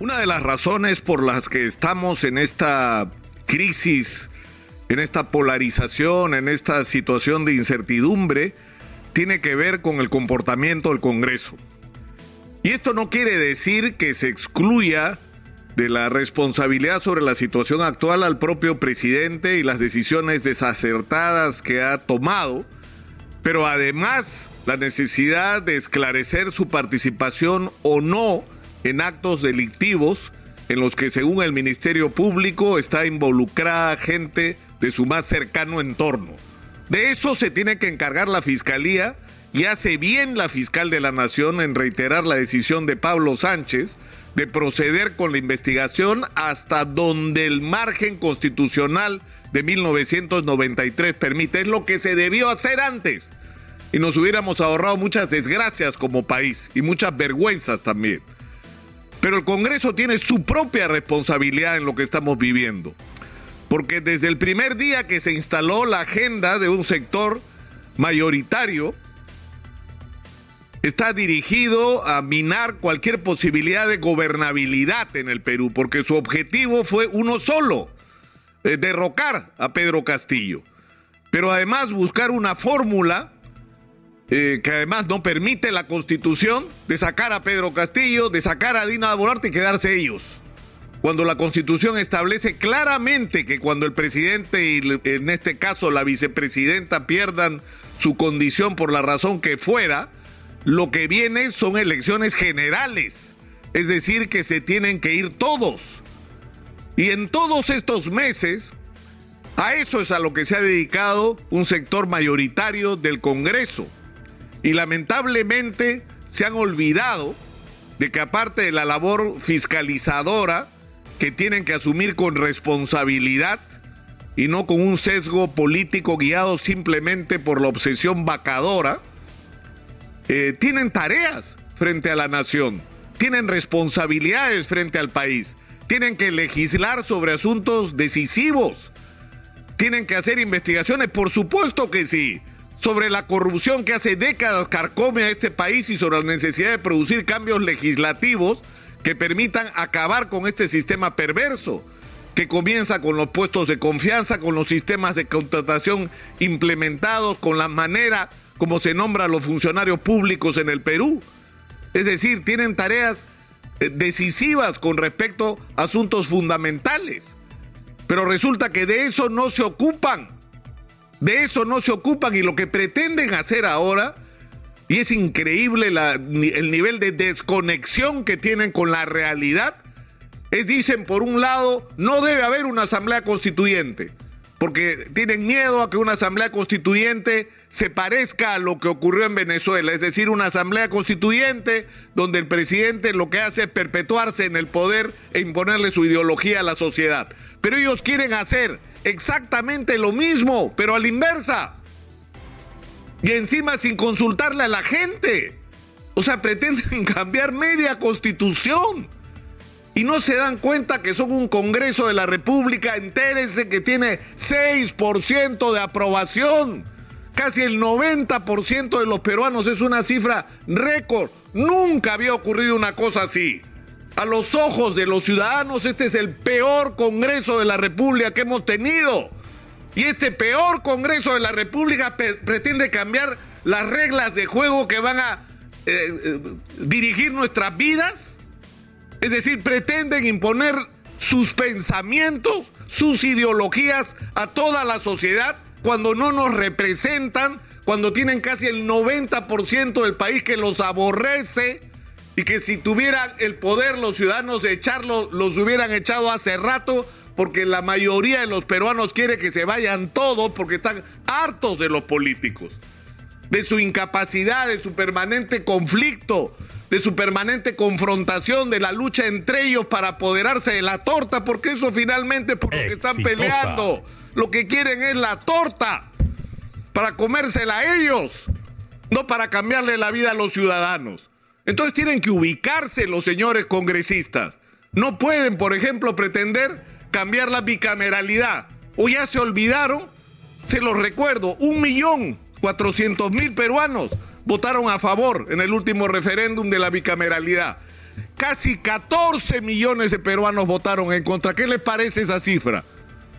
Una de las razones por las que estamos en esta crisis, en esta polarización, en esta situación de incertidumbre, tiene que ver con el comportamiento del Congreso. Y esto no quiere decir que se excluya de la responsabilidad sobre la situación actual al propio presidente y las decisiones desacertadas que ha tomado, pero además la necesidad de esclarecer su participación o no en actos delictivos en los que según el Ministerio Público está involucrada gente de su más cercano entorno. De eso se tiene que encargar la Fiscalía y hace bien la fiscal de la Nación en reiterar la decisión de Pablo Sánchez de proceder con la investigación hasta donde el margen constitucional de 1993 permite. Es lo que se debió hacer antes. Y nos hubiéramos ahorrado muchas desgracias como país y muchas vergüenzas también. Pero el Congreso tiene su propia responsabilidad en lo que estamos viviendo. Porque desde el primer día que se instaló la agenda de un sector mayoritario, está dirigido a minar cualquier posibilidad de gobernabilidad en el Perú, porque su objetivo fue uno solo, eh, derrocar a Pedro Castillo. Pero además buscar una fórmula eh, que además no permite la constitución de sacar a Pedro Castillo, de sacar a Dina Boluarte y quedarse ellos. Cuando la constitución establece claramente que cuando el presidente y en este caso la vicepresidenta pierdan su condición por la razón que fuera, lo que viene son elecciones generales. Es decir, que se tienen que ir todos. Y en todos estos meses, a eso es a lo que se ha dedicado un sector mayoritario del Congreso y lamentablemente se han olvidado de que aparte de la labor fiscalizadora que tienen que asumir con responsabilidad y no con un sesgo político guiado simplemente por la obsesión vacadora, eh, tienen tareas frente a la nación, tienen responsabilidades frente al país, tienen que legislar sobre asuntos decisivos, tienen que hacer investigaciones, por supuesto que sí, sobre la corrupción que hace décadas carcome a este país y sobre la necesidad de producir cambios legislativos que permitan acabar con este sistema perverso que comienza con los puestos de confianza, con los sistemas de contratación implementados, con la manera como se nombran los funcionarios públicos en el Perú. Es decir, tienen tareas eh, decisivas con respecto a asuntos fundamentales. Pero resulta que de eso no se ocupan. De eso no se ocupan y lo que pretenden hacer ahora, y es increíble el nivel de desconexión que tienen con la realidad, es, dicen, por un lado, no debe haber una asamblea constituyente, porque tienen miedo a que una asamblea constituyente se parezca a lo que ocurrió en Venezuela, es decir, una asamblea constituyente donde el presidente lo que hace es perpetuarse en el poder e imponerle su ideología a la sociedad. Pero ellos quieren hacer exactamente lo mismo, pero a la inversa. Y encima sin consultarle a la gente. O sea, pretenden cambiar media constitución. Y no se dan cuenta que son un Congreso de la República, entérense que tiene 6% de aprobación. Casi el 90% de los peruanos es una cifra récord. Nunca había ocurrido una cosa así. A los ojos de los ciudadanos, este es el peor Congreso de la República que hemos tenido. Y este peor Congreso de la República pretende cambiar las reglas de juego que van a eh, eh, dirigir nuestras vidas. Es decir, pretenden imponer sus pensamientos, sus ideologías a toda la sociedad cuando no nos representan, cuando tienen casi el 90% del país que los aborrece y que si tuvieran el poder los ciudadanos de echarlo, los hubieran echado hace rato, porque la mayoría de los peruanos quiere que se vayan todos porque están hartos de los políticos, de su incapacidad, de su permanente conflicto, de su permanente confrontación, de la lucha entre ellos para apoderarse de la torta, porque eso finalmente por lo que están peleando. Lo que quieren es la torta para comérsela a ellos, no para cambiarle la vida a los ciudadanos. Entonces tienen que ubicarse los señores congresistas. No pueden, por ejemplo, pretender cambiar la bicameralidad. O ya se olvidaron, se los recuerdo, un millón cuatrocientos mil peruanos votaron a favor en el último referéndum de la bicameralidad. casi 14 millones de peruanos votaron en contra. ¿Qué les parece esa cifra?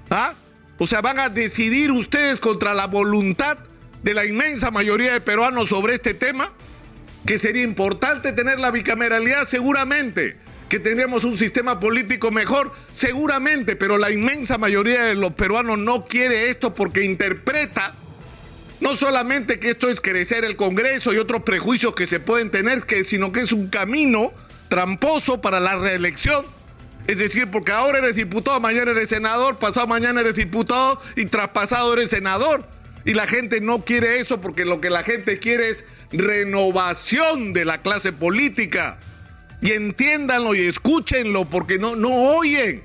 ¿Ah? O sea, van a decidir ustedes contra la voluntad de la inmensa mayoría de peruanos sobre este tema, que sería importante tener la bicameralidad seguramente, que tendríamos un sistema político mejor seguramente, pero la inmensa mayoría de los peruanos no quiere esto porque interpreta no solamente que esto es crecer el Congreso y otros prejuicios que se pueden tener, sino que es un camino tramposo para la reelección. Es decir, porque ahora eres diputado, mañana eres senador, pasado mañana eres diputado y traspasado eres senador. Y la gente no quiere eso porque lo que la gente quiere es renovación de la clase política. Y entiéndanlo y escúchenlo porque no, no oyen.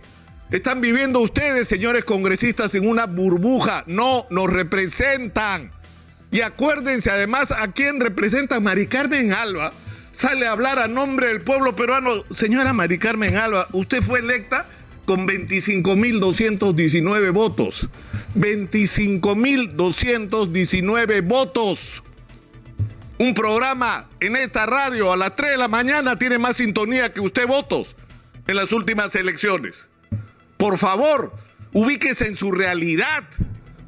Están viviendo ustedes, señores congresistas, en una burbuja. No nos representan. Y acuérdense además a quién representa Mari Carmen Alba. Sale a hablar a nombre del pueblo peruano. Señora Mari Carmen Alba, usted fue electa con 25.219 votos. 25.219 votos. Un programa en esta radio a las 3 de la mañana tiene más sintonía que usted votos en las últimas elecciones. Por favor, ubíquese en su realidad.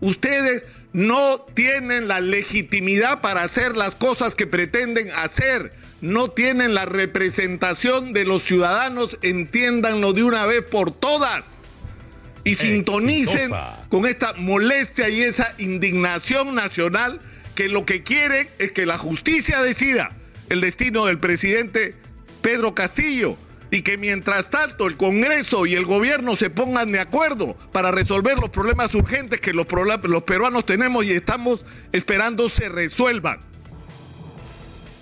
Ustedes no tienen la legitimidad para hacer las cosas que pretenden hacer. No tienen la representación de los ciudadanos, entiéndanlo de una vez por todas. Y sintonicen con esta molestia y esa indignación nacional que lo que quieren es que la justicia decida el destino del presidente Pedro Castillo y que mientras tanto el Congreso y el gobierno se pongan de acuerdo para resolver los problemas urgentes que los, los peruanos tenemos y estamos esperando se resuelvan.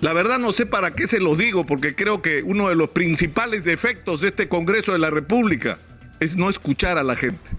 La verdad no sé para qué se los digo, porque creo que uno de los principales defectos de este Congreso de la República es no escuchar a la gente.